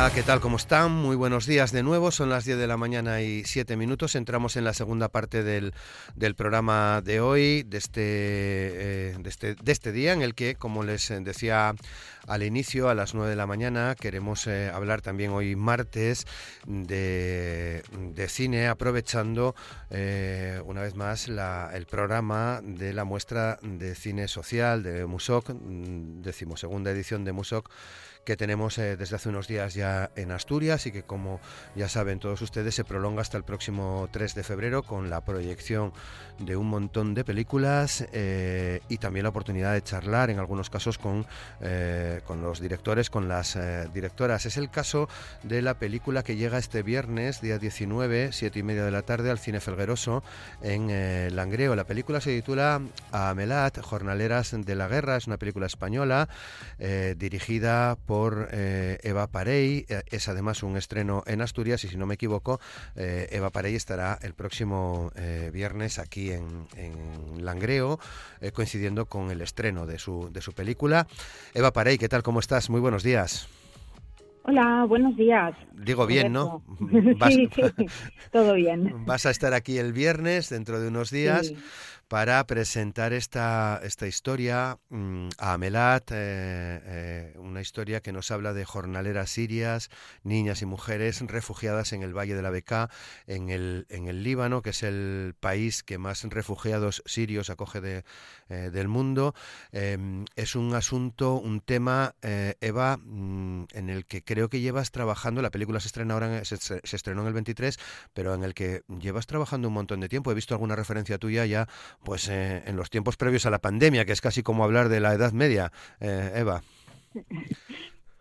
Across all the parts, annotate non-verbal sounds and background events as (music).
Hola, ¿qué tal? ¿Cómo están? Muy buenos días de nuevo. Son las 10 de la mañana y 7 minutos. Entramos en la segunda parte del, del programa de hoy, de este, eh, de, este, de este día, en el que, como les decía al inicio, a las 9 de la mañana, queremos eh, hablar también hoy martes de, de cine, aprovechando eh, una vez más la, el programa de la muestra de cine social de Musoc, mm, decimosegunda edición de Musoc que tenemos eh, desde hace unos días ya en Asturias y que como ya saben todos ustedes se prolonga hasta el próximo 3 de febrero con la proyección de un montón de películas eh, y también la oportunidad de charlar en algunos casos con, eh, con los directores, con las directoras. Es el caso de la película que llega este viernes, día 19, 7 y media de la tarde, al Cine Felgueroso en Langreo. La película se titula Amelat, Jornaleras de la Guerra, es una película española dirigida por por eh, Eva Parey. Eh, es además un estreno en Asturias y si no me equivoco, eh, Eva Parey estará el próximo viernes aquí en, Langreo, coincidiendo con el estreno de su, de su película. Eva Parey, ¿qué tal? ¿Cómo estás? Muy buenos días. Hola, buenos días. Digo bien, ¿no? (laughs) sí, sí, (laughs) todo bien. (laughs) Vas a estar aquí el viernes, dentro de unos días para presentar esta, esta historia mm, a Amelat, eh, eh, una historia que nos habla de jornaleras sirias, niñas y mujeres refugiadas en el Valle de la Beca, en el, en el Líbano, que es el país que más refugiados sirios acoge de, eh, del mundo. Em, es un asunto, un tema, Eva, mm, en el que creo que llevas trabajando, la película se, estrena ahora se, se estrenó en el 23, pero en el que llevas trabajando un montón de tiempo. He visto alguna referencia tuya ya pues eh, en los tiempos previos a la pandemia, que es casi como hablar de la Edad Media, eh, Eva.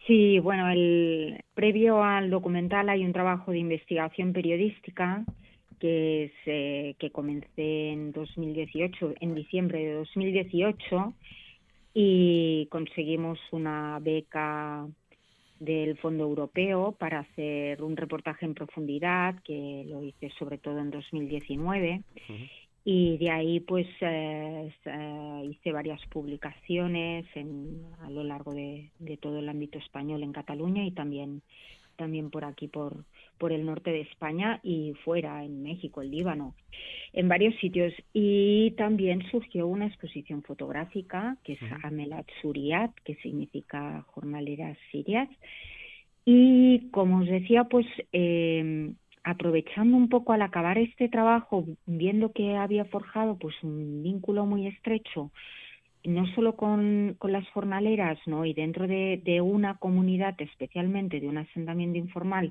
Sí, bueno, el previo al documental hay un trabajo de investigación periodística que es eh, que comencé en 2018, en diciembre de 2018 y conseguimos una beca del Fondo Europeo para hacer un reportaje en profundidad que lo hice sobre todo en 2019 y de ahí pues eh, hice varias publicaciones en, a lo largo de, todo el ámbito español en Cataluña y también también por aquí por por el norte de España y fuera en México el Líbano en varios sitios. Y también surgió una exposición fotográfica que es Amelat Suriat que significa jornaleras sirias. Y como os decía pues eh, aprovechando un poco al acabar este trabajo, viendo que había forjado pues un vínculo muy estrecho, no solo con, con las jornaleras, ¿no? Y dentro de, de, una comunidad, especialmente de un asentamiento informal,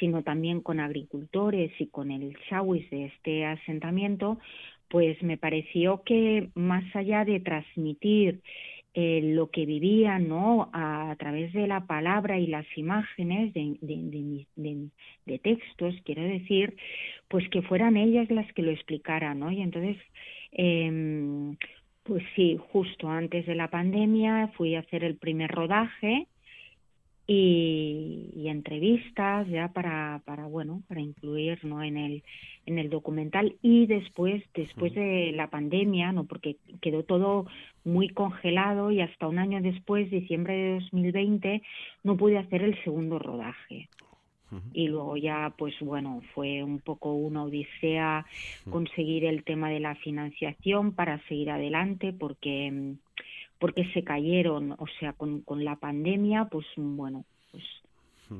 sino también con agricultores y con el shawis de este asentamiento, pues me pareció que más allá de transmitir eh, lo que vivían ¿no? A, través de la palabra y las imágenes de, de, textos, quiero decir, pues que fueran ellas las que lo explicaran, ¿no? Y entonces, eh, pues sí, justo antes de la pandemia fui a hacer el primer rodaje y, entrevistas ya para, para bueno para incluir no en el en el documental. Y después después de la pandemia no porque quedó todo muy congelado y hasta un año después diciembre de 2020 no pude hacer el segundo rodaje. Y luego ya pues bueno fue un poco una odisea conseguir el tema de la financiación para seguir adelante porque porque se cayeron, o sea, con, con la pandemia, pues bueno, pues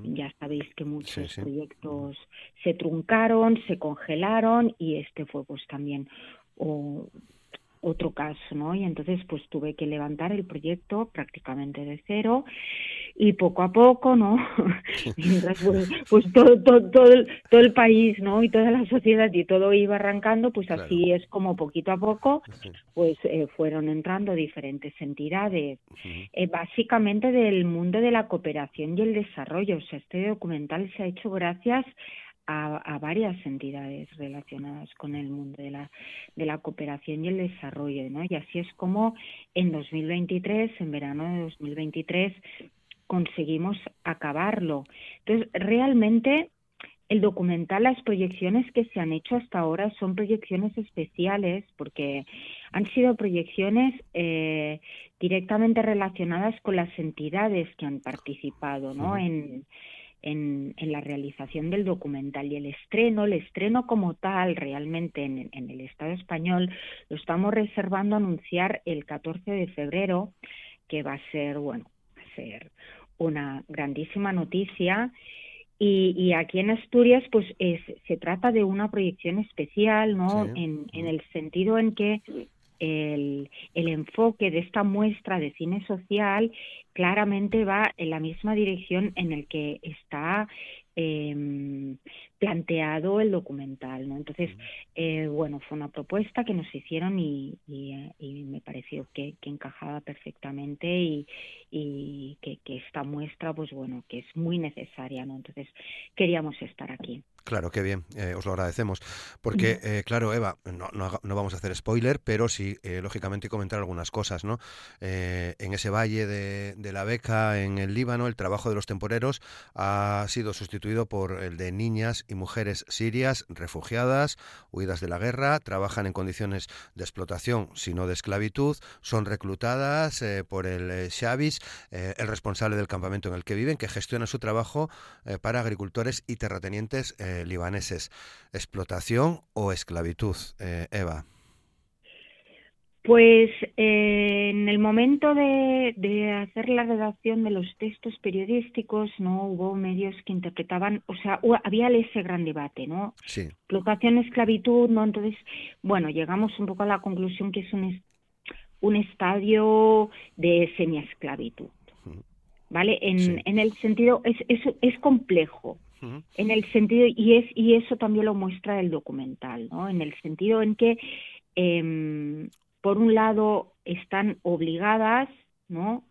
ya sabéis que muchos proyectos se truncaron, se congelaron y este fue pues también o, otro caso, ¿no? Y entonces pues tuve que levantar el proyecto prácticamente de cero y poco a poco, ¿no? (laughs) Mientras pues, pues, todo, todo, todo, el, todo el país, ¿no? Y toda la sociedad y todo iba arrancando, pues así es como poquito a poco, pues eh, fueron entrando diferentes entidades, eh, básicamente del mundo de la cooperación y el desarrollo. O sea, este documental se ha hecho gracias a, varias entidades relacionadas con el mundo de la, de la cooperación y el desarrollo, ¿no? Y así es como en 2023, en verano de 2023, conseguimos acabarlo. Entonces, realmente el documental, las proyecciones que se han hecho hasta ahora son proyecciones especiales porque han sido proyecciones eh, directamente relacionadas con las entidades que han participado ¿no? en, en, la realización del documental y el estreno, el estreno como tal realmente en, en el Estado español lo estamos reservando a anunciar el 14 de febrero que va a ser, bueno, va a ser una grandísima noticia. Y, aquí en Asturias, pues se trata de una proyección especial, ¿no? En, el sentido en que el, el, enfoque de esta muestra de cine social claramente va en la misma dirección en el que está eh, planteado el documental. ¿no? Entonces, eh, bueno, fue una propuesta que nos hicieron y, y, me pareció que, que, encajaba perfectamente y, y que, que, esta muestra, pues bueno, que es muy necesaria. ¿no? Entonces, queríamos estar aquí. Claro, qué bien, eh, os lo agradecemos. Porque, eh, claro, Eva, no, no, vamos a hacer spoiler, pero sí, eh, lógicamente, comentar algunas cosas, ¿no? en ese valle de, de, la beca en el Líbano, el trabajo de los temporeros ha sido sustituido por el de niñas y mujeres sirias refugiadas, huidas de la guerra, trabajan en condiciones de explotación, sino de esclavitud, son reclutadas por el Shavis, el responsable del campamento en el que viven, que gestiona su trabajo para agricultores y terratenientes eh, libaneses. ¿Explotación o esclavitud, eh, Eva? Pues eh, en el momento de, hacer la redacción de los textos periodísticos, no hubo medios que interpretaban, o sea, había ese gran debate, ¿no? Sí. Explotación, esclavitud, ¿no? Entonces, bueno, llegamos un poco a la conclusión que es un, un estadio de semiesclavitud, ¿vale? En, en el sentido, es, es, es complejo, en el sentido y es y eso también lo muestra el documental no en el sentido en que eh, por un lado están obligadas no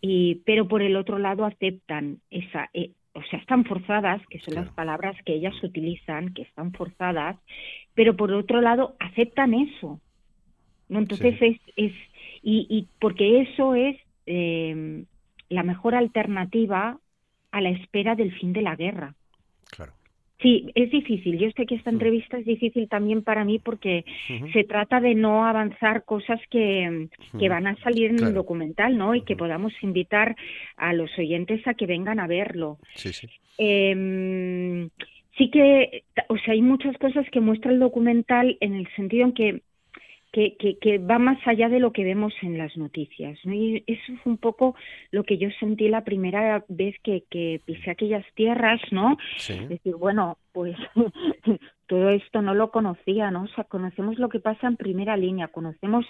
y pero por el otro lado aceptan esa eh, o sea están forzadas que son las palabras que ellas utilizan que están forzadas pero por otro lado aceptan eso no entonces es es y, y porque eso es eh, la mejor alternativa a la espera del fin de la guerra. Claro. Sí, es difícil. Yo sé que esta entrevista es difícil también para mí porque se trata de no avanzar cosas que, que van a salir en el documental, ¿no? Y que podamos invitar a los oyentes a que vengan a verlo. Sí, sí. Eh, sí que, o sea, hay muchas cosas que muestra el documental en el sentido en que que, que, va más allá de lo que vemos en las noticias. ¿no? Y eso fue un poco lo que yo sentí la primera vez que, que pisé aquellas tierras, ¿no? Es decir, bueno, pues (laughs) todo esto no lo conocía, ¿no? O sea, conocemos lo que pasa en primera línea, conocemos,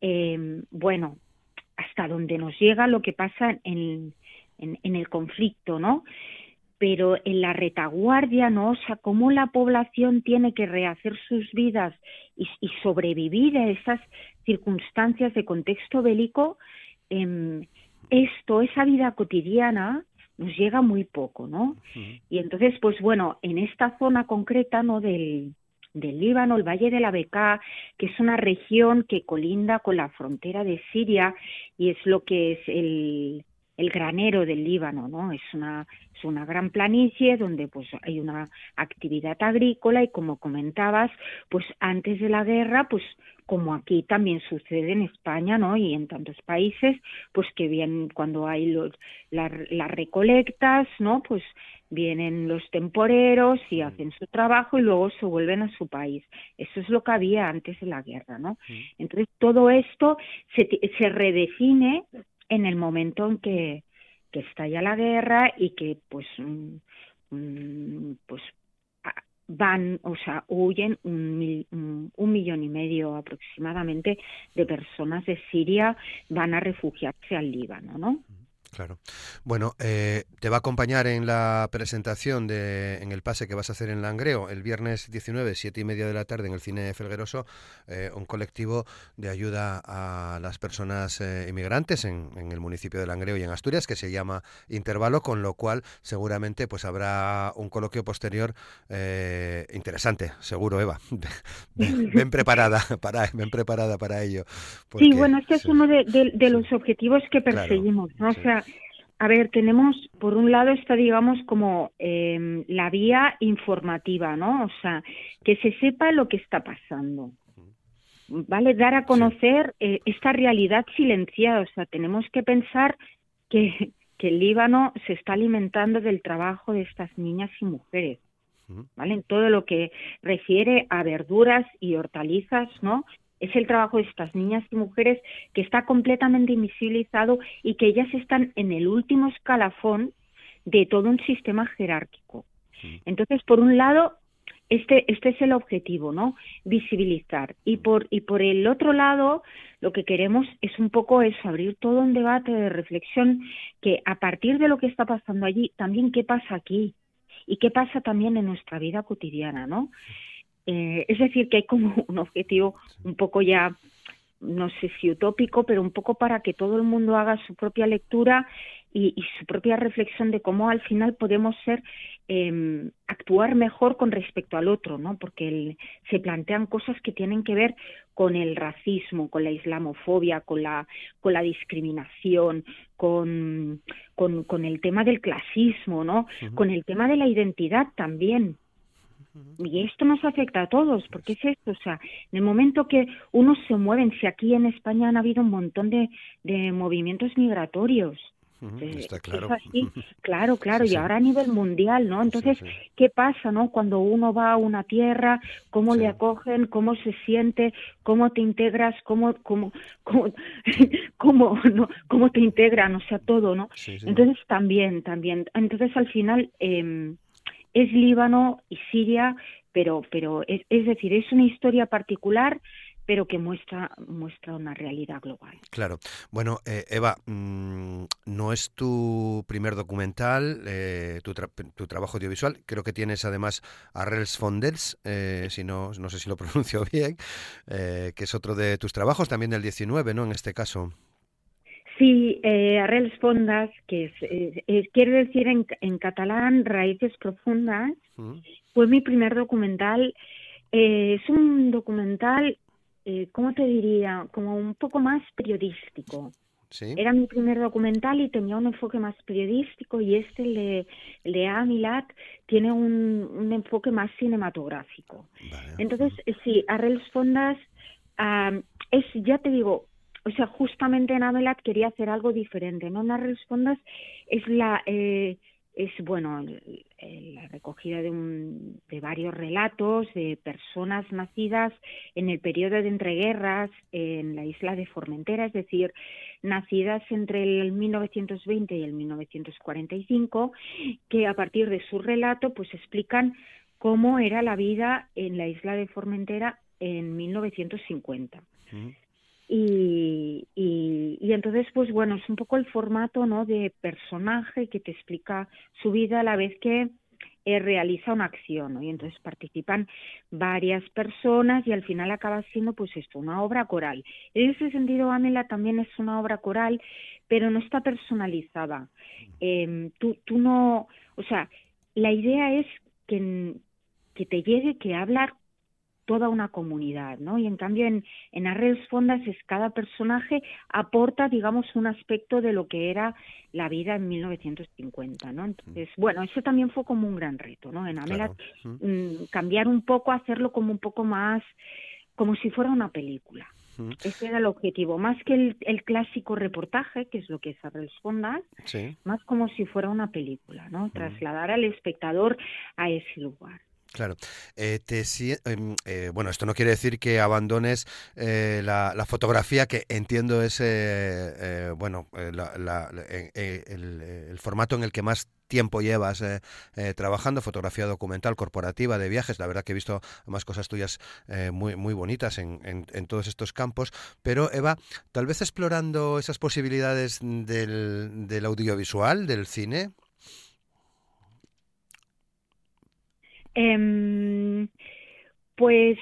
eh, bueno, hasta donde nos llega lo que pasa en, en, en el conflicto, ¿no? Pero en la retaguardia, ¿no? O sea, cómo la población tiene que rehacer sus vidas y, sobrevivir a esas circunstancias de contexto bélico, eh, esto, esa vida cotidiana, nos llega muy poco, ¿no? Y entonces, pues bueno, en esta zona concreta, ¿no? Del, del Líbano, el Valle de la Beká, que es una región que colinda con la frontera de Siria y es lo que es el, el granero del Líbano, ¿no? Es una, es una gran planicie donde pues hay una actividad agrícola y como comentabas, pues antes de la guerra, pues como aquí también sucede en España, ¿no? Y en tantos países, pues que bien cuando hay los, las recolectas, ¿no? Pues vienen los temporeros y mm. hacen su trabajo y luego se vuelven a su país. Eso es lo que había antes de la guerra, ¿no? Mm. Entonces todo esto se, se redefine en el momento en que, estalla la guerra y que pues mm, mm, pues van, o sea, huyen un, un, millón y medio aproximadamente de personas de Siria van a refugiarse al Líbano, ¿no? Claro. Bueno, eh, te va a acompañar en la presentación de, en el pase que vas a hacer en Langreo el viernes 19, siete y media de la tarde en el Cine Felgueroso, eh, un colectivo de ayuda a las personas eh, inmigrantes en, el municipio de Langreo y en Asturias que se llama Intervalo, con lo cual seguramente pues habrá un coloquio posterior interesante, seguro, Eva. (laughs) ven, preparada para, ven preparada para ello. sí, bueno, este es uno de, los objetivos que perseguimos, ¿no? O sea, a ver, tenemos, por un lado está, digamos, como em, la vía informativa, ¿no? O sea, que se sepa lo que está pasando. ¿Vale? Dar a conocer eh, esta realidad silenciada. O sea, tenemos que pensar que, que el Líbano se está alimentando del trabajo de estas niñas y mujeres. ¿Vale? En todo lo que refiere a verduras y hortalizas, ¿no? Es el trabajo de estas niñas y mujeres que está completamente invisibilizado y que ellas están en el último escalafón de todo un sistema jerárquico. Entonces, por un lado, este, este es el objetivo, ¿no? Visibilizar. Y por, y por el otro lado, lo que queremos es un poco eso, abrir todo un debate de reflexión que a partir de lo que está pasando allí, también qué pasa aquí y qué pasa también en nuestra vida cotidiana, ¿no? Eh, es decir, que hay como (laughs) un objetivo un poco ya, no sé si utópico, pero un poco para que todo el mundo haga su propia lectura y, su propia reflexión de cómo al final podemos ser eh, actuar mejor con respecto al otro, ¿no? Porque se plantean cosas que tienen que ver con el racismo, con la islamofobia, con la con la discriminación, con, con, con el tema del clasismo, ¿no? Con el tema de la identidad también, y esto nos afecta a todos, porque es esto, o sea, en el momento que unos se mueven, si aquí en España han habido un montón de, de movimientos migratorios, eh, Está claro. (laughs) claro, claro, y ahora a nivel mundial, ¿no? Entonces, ¿qué pasa, no? Cuando uno va a una tierra, cómo le acogen, cómo se siente, cómo te integras, cómo, cómo, cómo, (laughs) cómo, no, cómo te integran, o sea, todo, ¿no? Entonces, también, también. Entonces, al final, eh, es Líbano y Siria, pero, pero es, es decir, es una historia particular pero que muestra muestra una realidad global. Claro. Bueno, eh, Eva, mm, no es tu primer documental, eh, tu, tu, trabajo audiovisual. Creo que tienes además Arrels Fondels, eh, si no, no sé si lo (laughs) pronuncio bien, que es otro de tus trabajos, también del 19, ¿no? En este caso. Sí, eh, arrels fondas, que es, eh, quiere decir en, en, catalán raíces profundas, fue mi primer documental. Eh, es un documental, eh, ¿cómo te diría? Como un poco más periodístico. ¿Sí? Era mi primer documental y tenía un enfoque más periodístico y este, el de, el de Amilat, tiene un, un enfoque más cinematográfico. Entonces, sí, Arrels Fondas ah, es, ya te digo, o sea, justamente en Amelat quería hacer algo diferente, ¿no? Las respondas es la, eh, es bueno, la recogida de, un, de varios relatos de personas nacidas en el periodo de entreguerras en la isla de Formentera, es decir, nacidas entre el 1920 y el 1945, que a partir de su relato pues explican cómo era la vida en la isla de Formentera en 1950. Y, y, entonces, pues bueno, es un poco el formato ¿no? de personaje que te explica su vida a la vez que eh, realiza una acción, ¿no? Y entonces participan varias personas y al final acaba siendo, pues esto, una obra coral. En ese sentido, Amela también es una obra coral, pero no está personalizada. Eh, tú, tú no, o sea, la idea es que, que te llegue, que hablar toda una comunidad, ¿no? Y en cambio en, en Arrels Fondas es cada personaje aporta, digamos, un aspecto de lo que era la vida en 1950, ¿no? Entonces, bueno, eso también fue como un gran reto, ¿no? En Amelat mm. Cambiar un poco, hacerlo como un poco más, como si fuera una película. Ese era el objetivo, más que el, el, clásico reportaje, que es lo que es Arrels Fondas, más como si fuera una película, ¿no? Trasladar al espectador a ese lugar. Claro. Eh, te, em, eh, bueno, esto no quiere decir que abandones eh, la, fotografía, que entiendo es bueno el, formato en el que más tiempo llevas trabajando, fotografía documental, corporativa, de viajes. La verdad que he visto más cosas tuyas muy, muy bonitas en, en, todos estos campos. Pero Eva, tal vez explorando esas posibilidades del audiovisual, del cine. Em, pues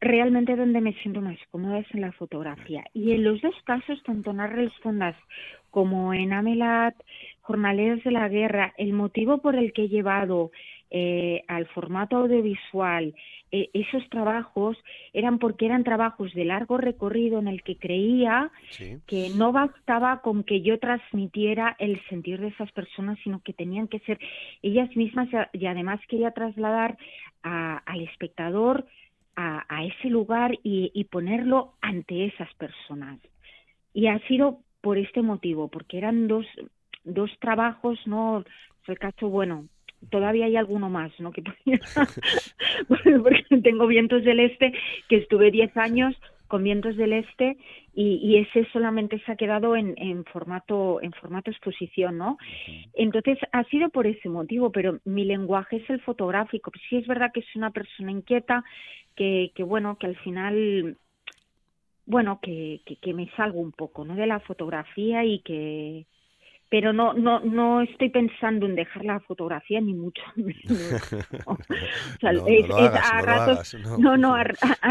realmente donde me siento más cómoda es en la fotografía. Y en los dos casos, tanto en Arrels Fondas como en Amelat, Jornaleros de la Guerra, el motivo por el que he llevado eh, al formato audiovisual eh, esos trabajos eran porque eran trabajos de largo recorrido en el que creía que no bastaba con que yo transmitiera el sentir de esas personas, sino que tenían que ser ellas mismas y además quería trasladar al espectador a, ese lugar y, y ponerlo ante esas personas. Y ha sido por este motivo, porque eran dos, dos trabajos, ¿no? El caso, bueno, todavía hay alguno más, ¿no? Que (laughs) porque tengo vientos del este, que estuve 10 años con vientos del este y, ese solamente se ha quedado en, en, formato en formato exposición, ¿no? Entonces ha sido por ese motivo, pero mi lenguaje es el fotográfico. Sí es verdad que es una persona inquieta, que, que bueno, que al final bueno, que, que, que me salgo un poco, ¿no? De la fotografía y que pero no no no estoy pensando en dejar la fotografía ni mucho (laughs) menos. (laughs) a ratos no. no, a,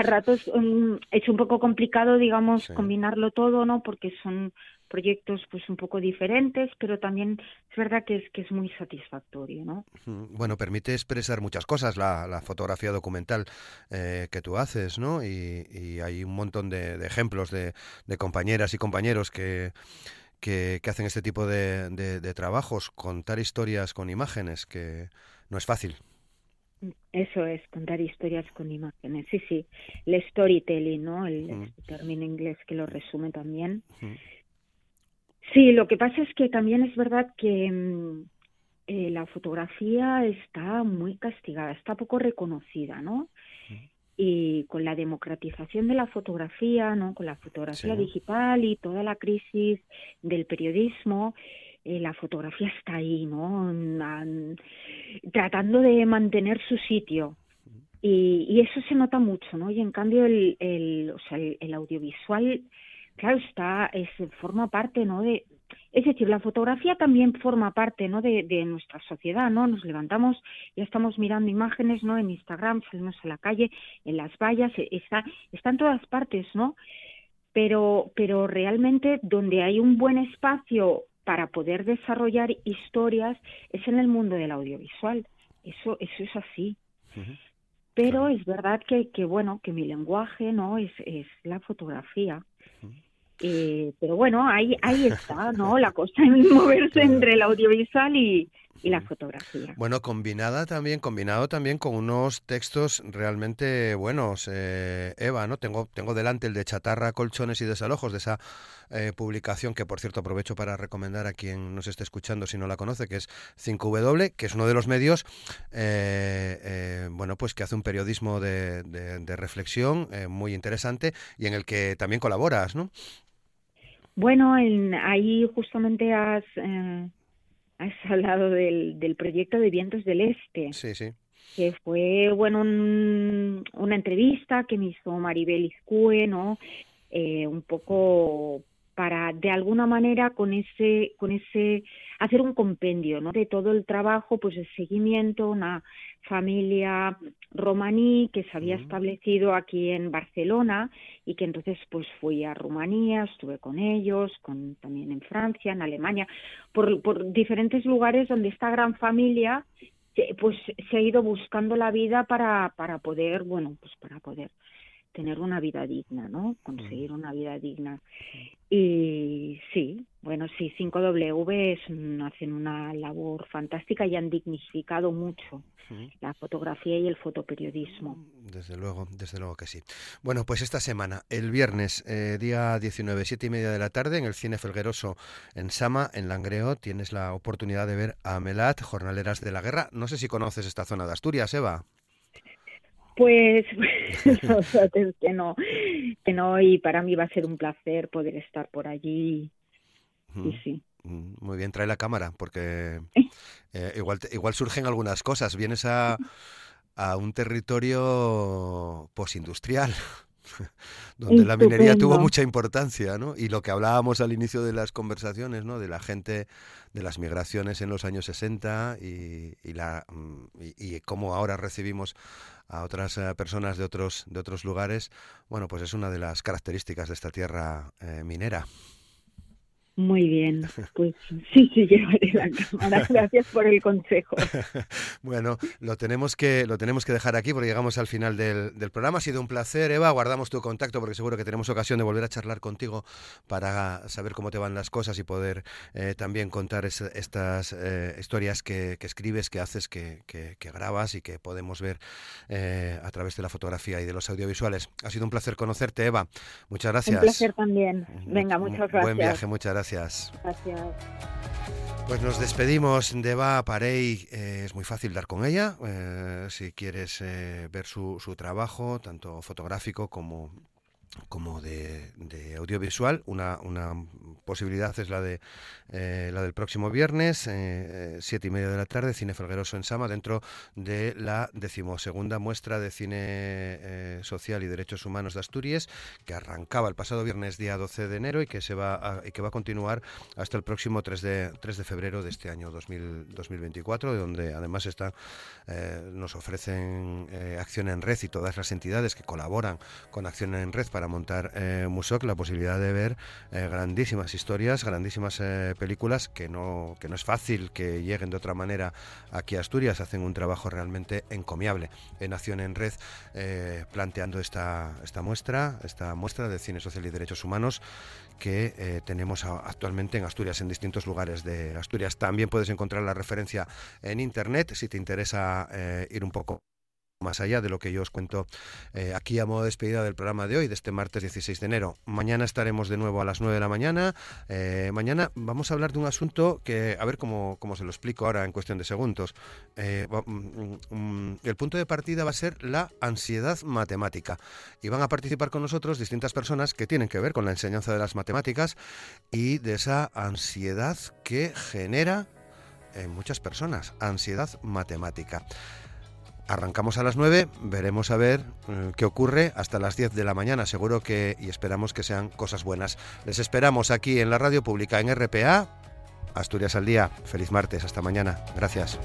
ratos mm, es un poco complicado digamos combinarlo todo no porque son proyectos pues un poco diferentes pero también es verdad que es que es muy satisfactorio no bueno permite expresar muchas cosas la, la fotografía documental eh, que tú haces no y, y hay un montón de, de ejemplos de, de compañeras y compañeros que que, hacen este tipo de, de, trabajos, contar historias con imágenes, que no es fácil. Eso es, contar historias con imágenes. Sí, sí, el storytelling, ¿no? El, término inglés que lo resume también. Sí, lo que pasa es que también es verdad que mm, eh, la fotografía está muy castigada, está poco reconocida, ¿no? Y con la democratización de la fotografía, ¿no? con la fotografía digital y toda la crisis del periodismo, eh, la fotografía está ahí, ¿no? tratando de mantener su sitio. Y, y, eso se nota mucho, ¿no? Y en cambio el, el, o sea, el, audiovisual, claro, está, es, forma parte, ¿no? De, es decir, la fotografía también forma parte ¿no? de, de, nuestra sociedad, ¿no? Nos levantamos, ya estamos mirando imágenes, ¿no? En Instagram, salimos a la calle, en las vallas, e, está, está en todas partes, ¿no? Pero, pero realmente donde hay un buen espacio para poder desarrollar historias es en el mundo del audiovisual. Eso, eso es así. Pero es verdad que, que, bueno, que mi lenguaje, ¿no? Es, es la fotografía. Eh, pero bueno, ahí, ahí está, ¿no? La cosa en moverse entre el audiovisual y, y la fotografía. Bueno, combinada también, combinado también con unos textos realmente buenos, eh, Eva, ¿no? Tengo, tengo delante el de Chatarra, Colchones y Desalojos, de esa eh, publicación que, por cierto, aprovecho para recomendar a quien nos esté escuchando si no la conoce, que es 5W, que es uno de los medios, bueno, pues que hace un periodismo de, de, de reflexión muy interesante y en el que también colaboras, ¿no? Bueno, en, ahí justamente has, eh, has (laughs) hablado del, del proyecto de Vientos del Este. Sí, sí. Que fue, bueno, una entrevista que me hizo Maribel Izcue, ¿no? Eh, un poco para de alguna manera con ese con ese hacer un compendio no de todo el trabajo pues de seguimiento una familia romaní que se había establecido aquí en Barcelona y que entonces pues fui a Rumanía estuve con ellos con también en Francia en Alemania por, por diferentes lugares donde esta gran familia pues se ha ido buscando la vida para para poder bueno pues para poder tener una vida digna, ¿no? Conseguir una vida digna. Y sí, bueno, sí, 5W es, hacen una labor fantástica y han dignificado mucho la fotografía y el fotoperiodismo. Desde luego, desde luego que sí. Bueno, pues esta semana, el viernes, eh, día 19, siete y media de la tarde, en el Cine Felgueroso en Sama, en Langreo, tienes la oportunidad de ver a Melat, Jornaleras de la Guerra. No sé si conoces esta zona de Asturias, Eva. Pues, (laughs) que no, que no, y para mí va a ser un placer poder estar por allí. Y sí. Mm, muy bien, trae la cámara, porque eh, igual, igual surgen algunas cosas. Vienes a, (laughs) a un territorio posindustrial. (laughs) donde la minería tuvo mucha importancia, ¿no? Y lo que hablábamos al inicio de las conversaciones, ¿no? De la gente, de las migraciones en los años 60 y, la, mm, y, cómo ahora recibimos a otras eh, personas de otros, de otros lugares, bueno, pues es una de las características de esta tierra eh, minera. Muy bien, pues sí, sí, llevaré la (laughs) cámara. Gracias por el consejo. (laughs) bueno, lo tenemos que lo tenemos que dejar aquí porque llegamos al final del, programa. Ha sido un placer, Eva. Guardamos tu contacto porque seguro que tenemos ocasión de volver a charlar contigo para saber cómo te van las cosas y poder eh, también contar estas eh, historias que, escribes, que haces, que, grabas y que podemos ver eh, a través de la fotografía y de los audiovisuales. Ha sido un placer conocerte, Eva. Muchas gracias. Un placer también. Venga, muchas gracias. Buen viaje, muchas gracias. Gracias. Pues nos despedimos de Eva Parey. Eh, es muy fácil dar con ella. Eh, si quieres eh, ver su, su, trabajo, tanto fotográfico como como de, audiovisual. Una, una, posibilidad es la de eh, la del próximo viernes, eh, eh, siete y media de la tarde, Cine Felgueroso en Sama, dentro de la decimosegunda muestra de cine social y derechos humanos de Asturias, que arrancaba el pasado viernes día 12 de enero y que se va a, y que va a continuar hasta el próximo 3 de, 3 de febrero de este año 2024, de donde además está, nos ofrecen Acción en Red y todas las entidades que colaboran con Acción en Red montar eh, Musoc la posibilidad de ver eh, grandísimas historias, grandísimas eh, películas que no, que no es fácil que lleguen de otra manera aquí a Asturias. Hacen un trabajo realmente encomiable en Acción en Red planteando esta, esta muestra, esta muestra de cine social y derechos humanos que tenemos actualmente en Asturias, en distintos lugares de Asturias. También puedes encontrar la referencia en Internet si te interesa ir un poco más allá de lo que yo os cuento eh, aquí a modo de despedida del programa de hoy, de este martes 16 de enero. Mañana estaremos de nuevo a las 9 de la mañana. Eh, mañana vamos a hablar de un asunto que, a ver cómo, cómo se lo explico ahora en cuestión de segundos. Eh, mm, mm, el punto de partida va a ser la ansiedad matemática. Y van a participar con nosotros distintas personas que tienen que ver con la enseñanza de las matemáticas y de esa ansiedad que genera en muchas personas, ansiedad matemática. Arrancamos a las 9, veremos a ver eh, qué ocurre hasta las 10 de la mañana, seguro que y esperamos que sean cosas buenas. Les esperamos aquí en la radio pública en RPA. Asturias al día. Feliz martes, hasta mañana. Gracias.